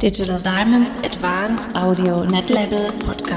Digital Diamonds Advanced Audio Net Netlabel Podcast.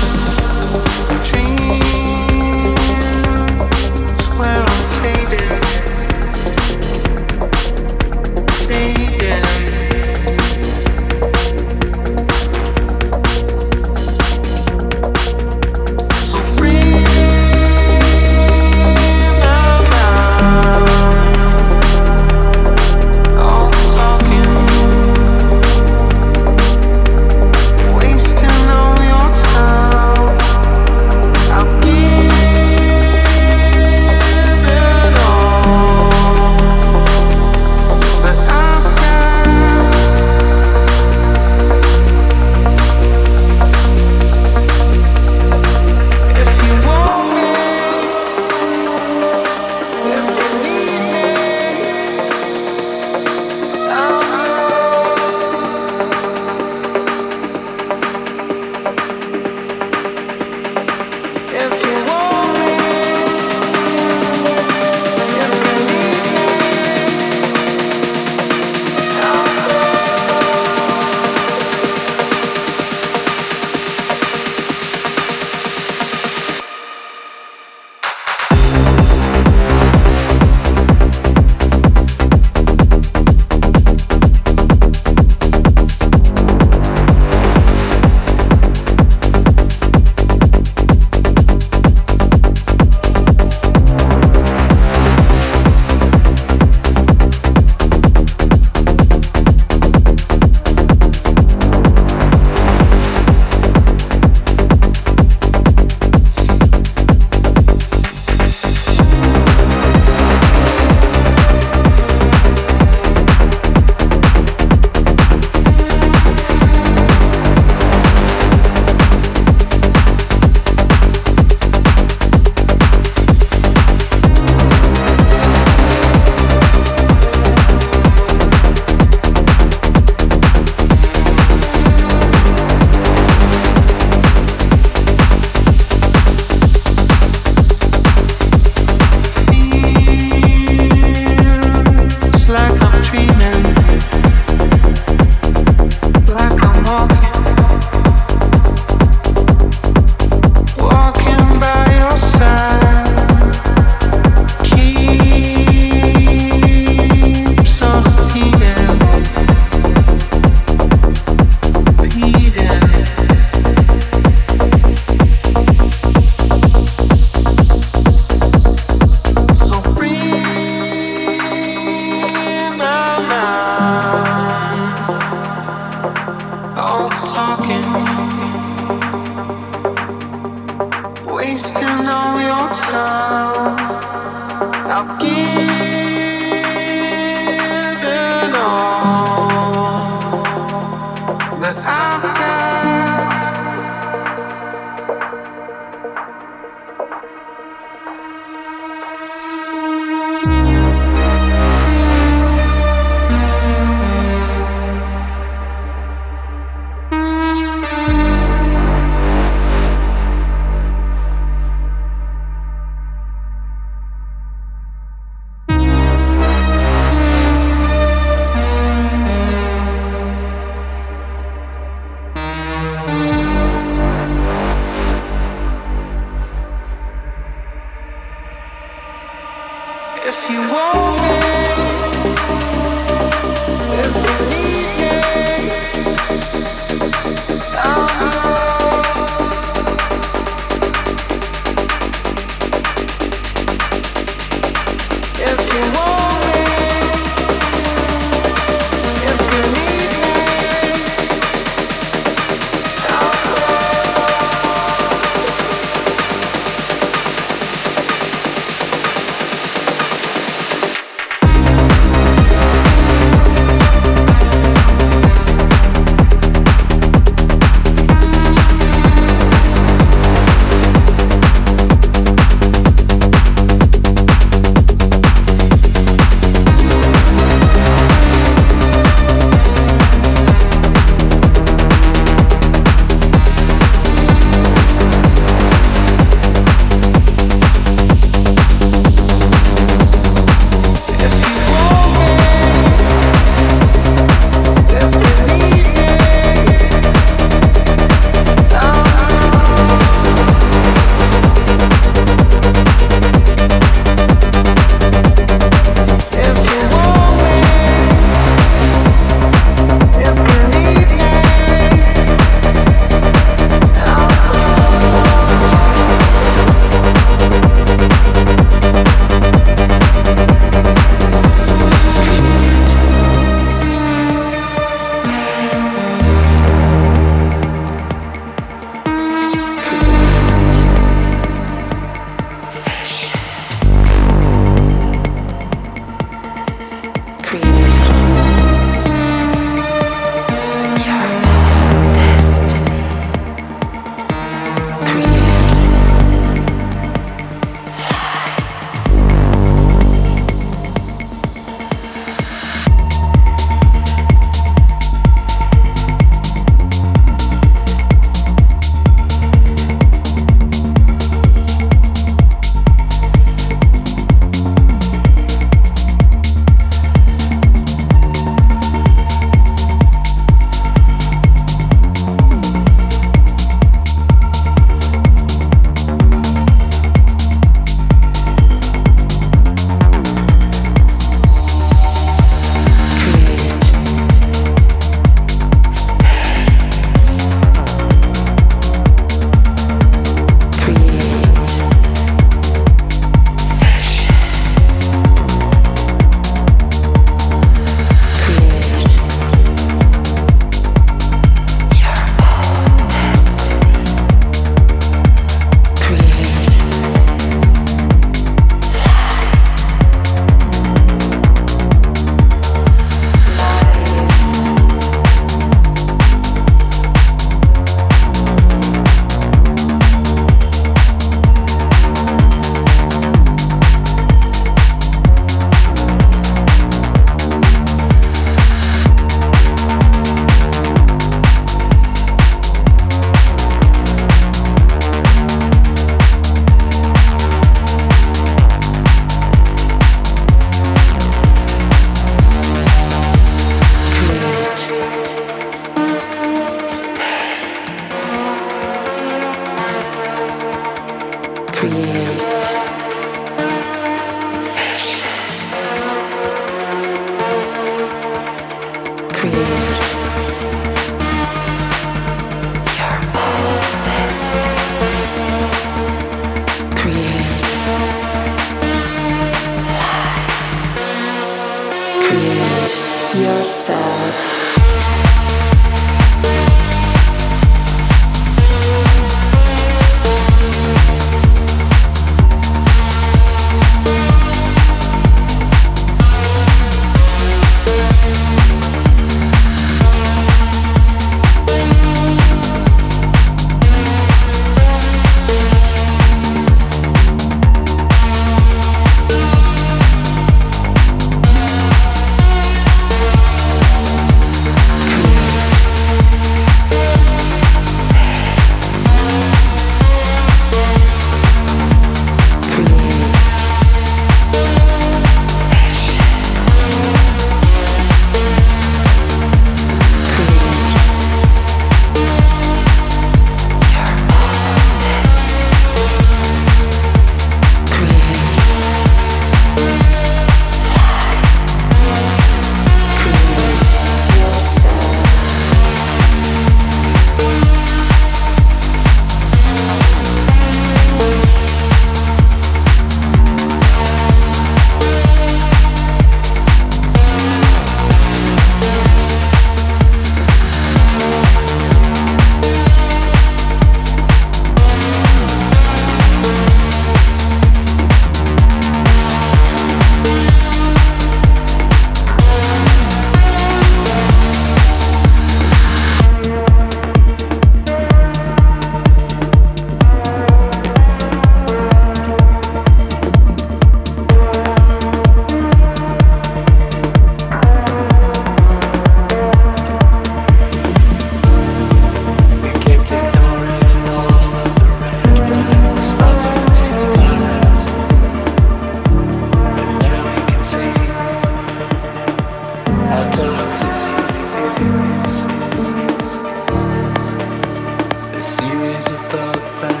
The that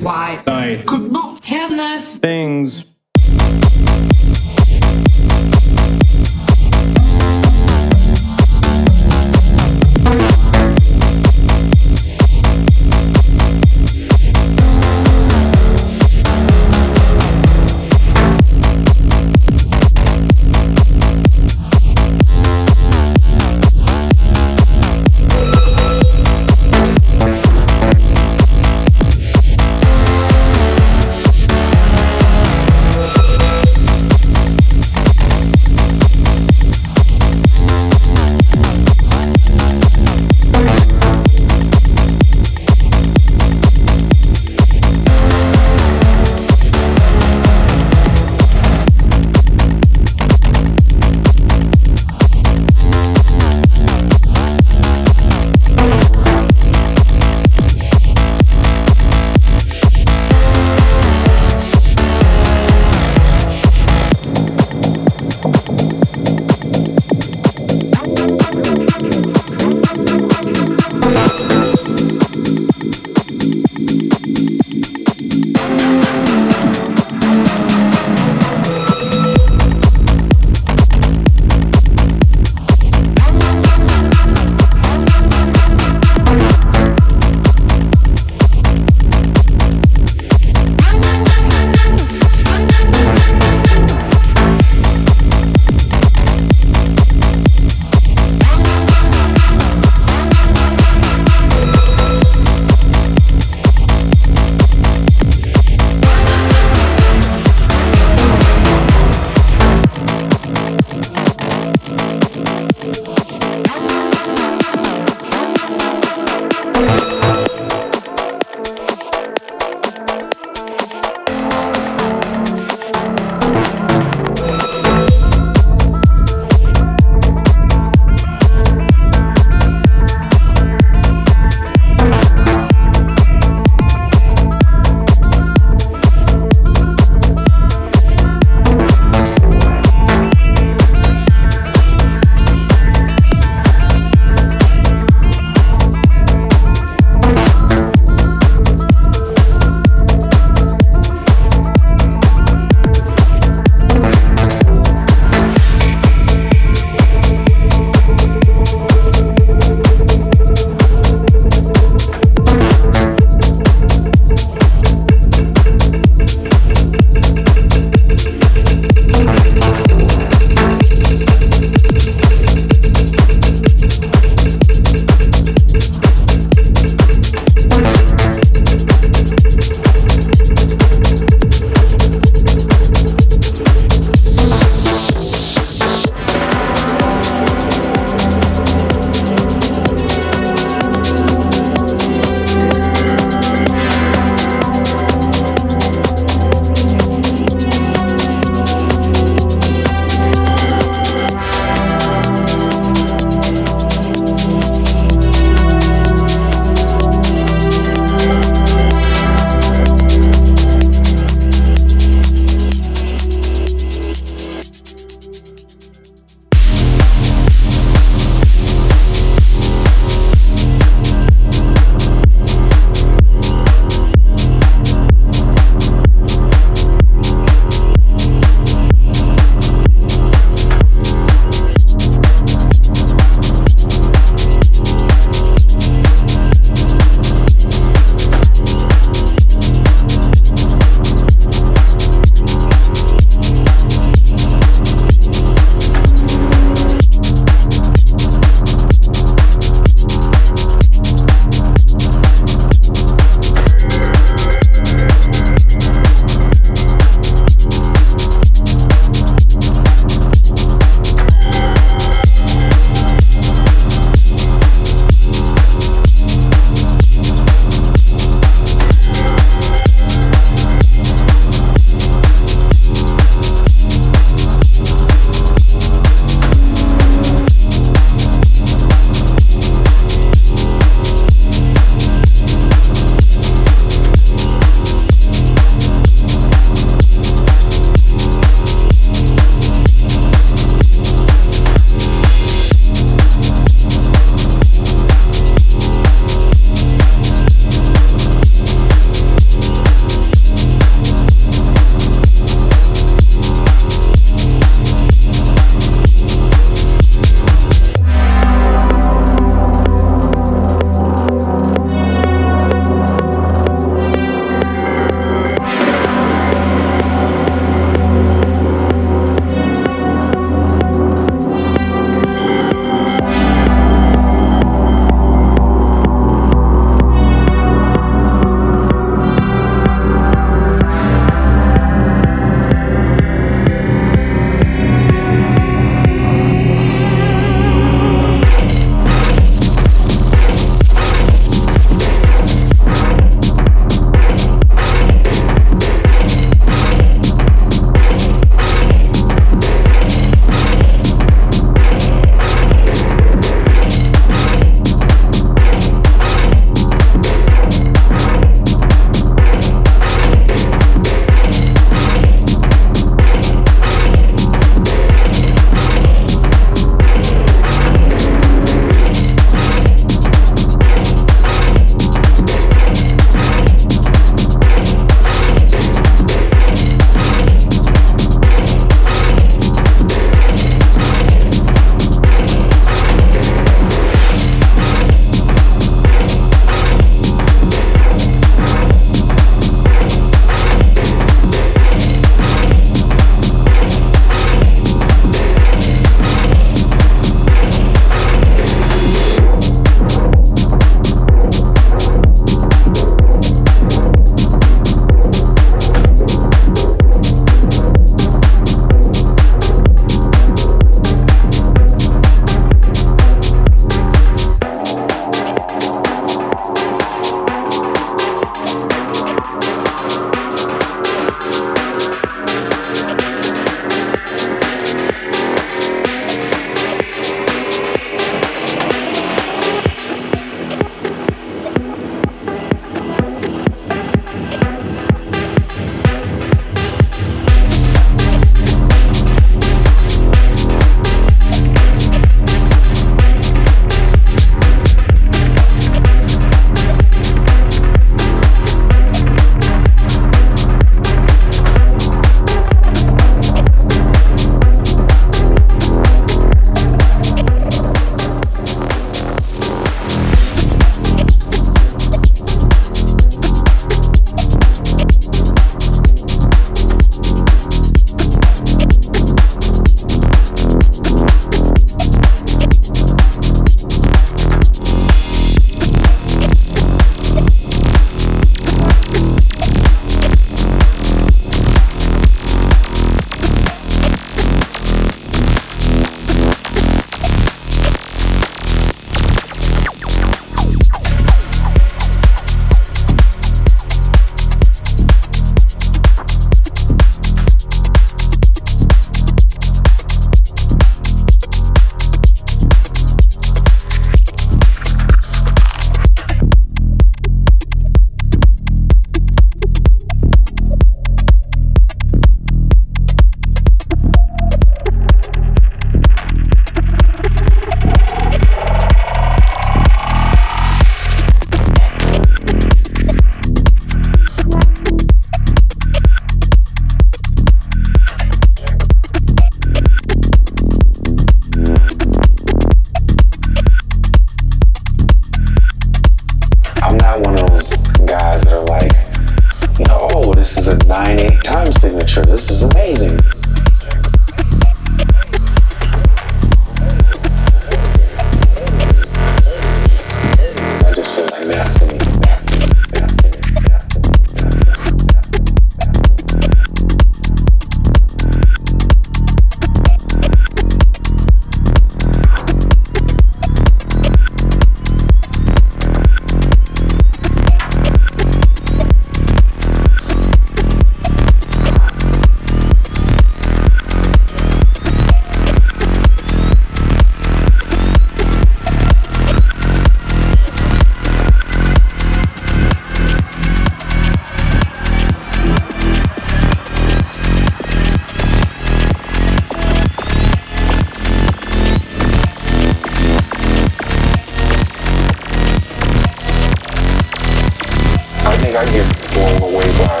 I get blown away by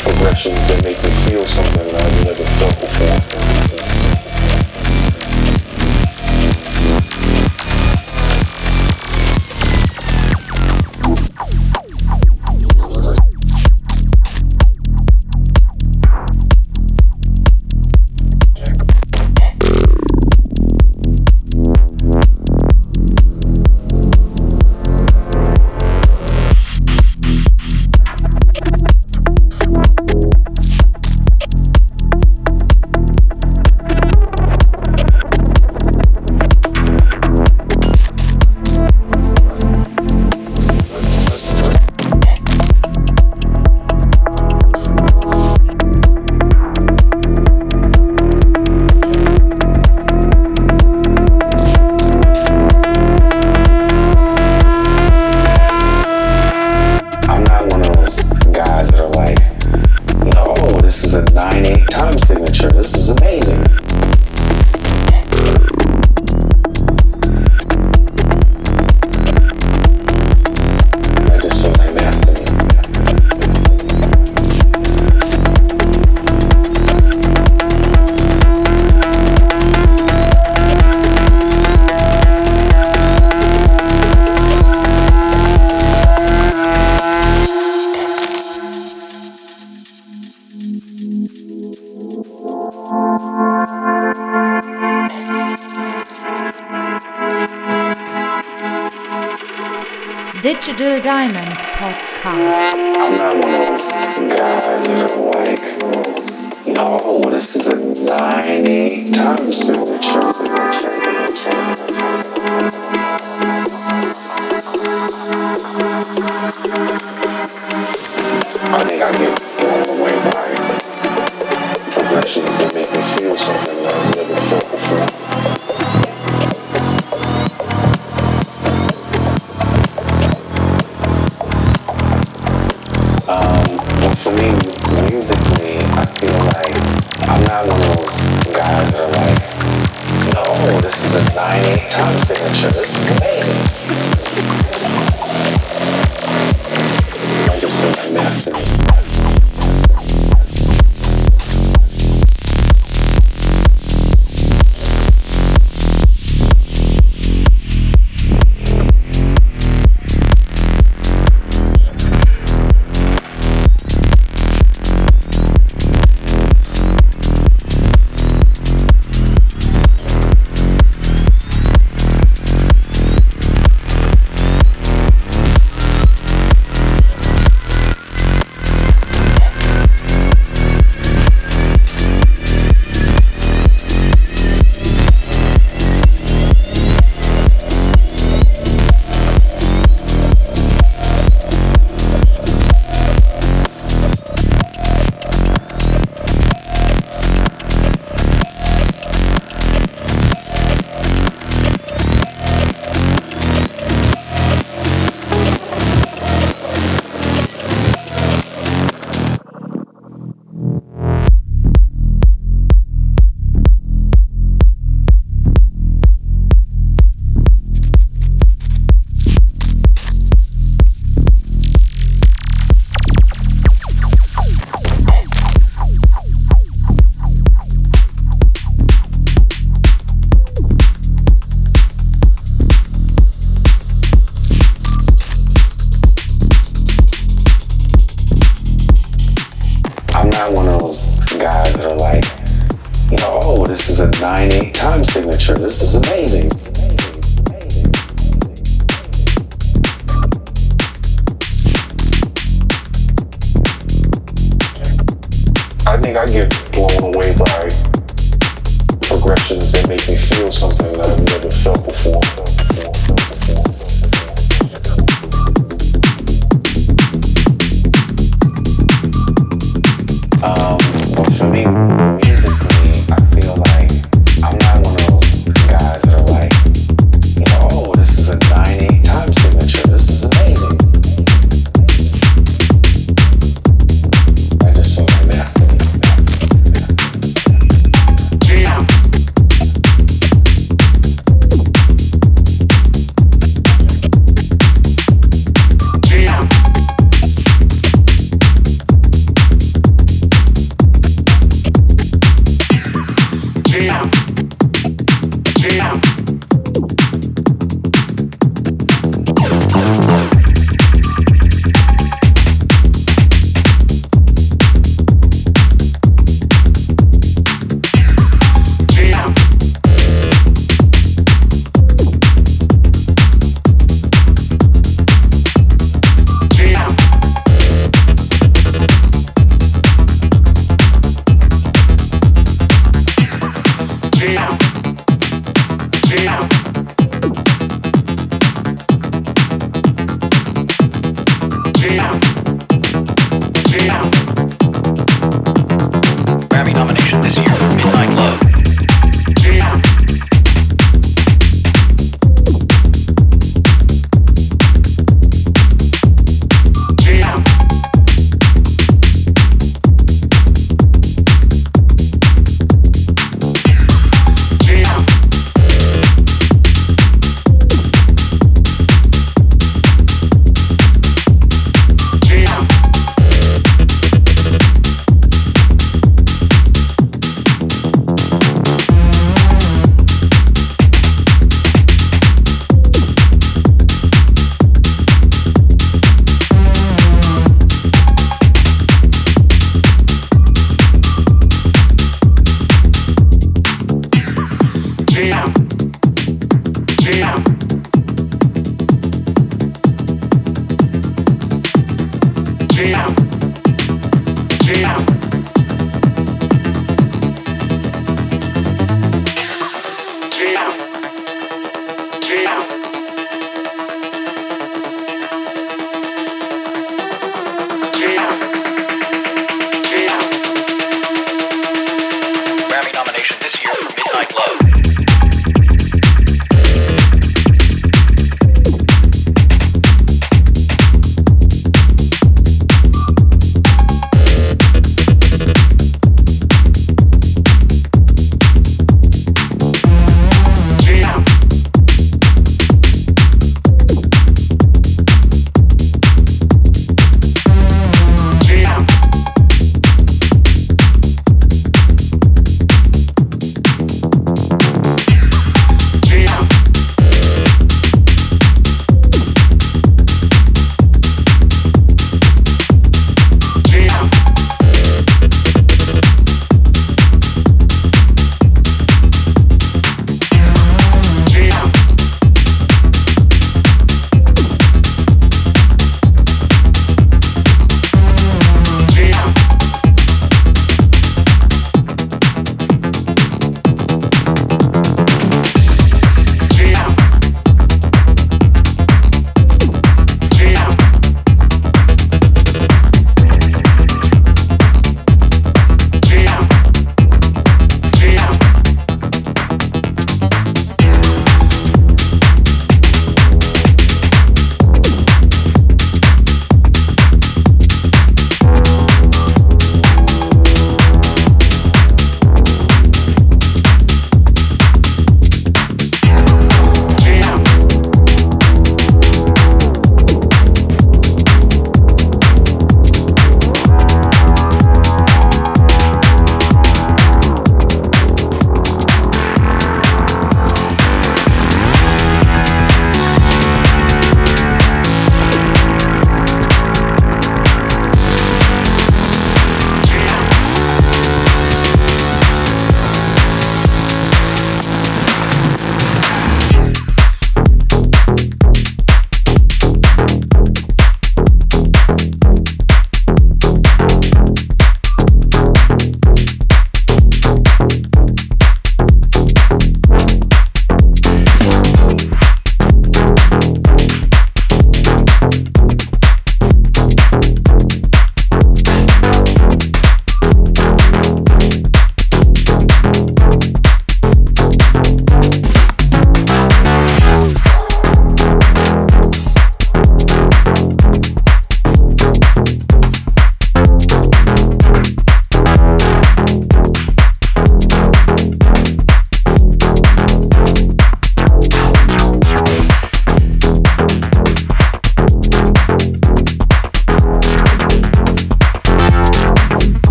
progressions that make me feel something that I've never felt before.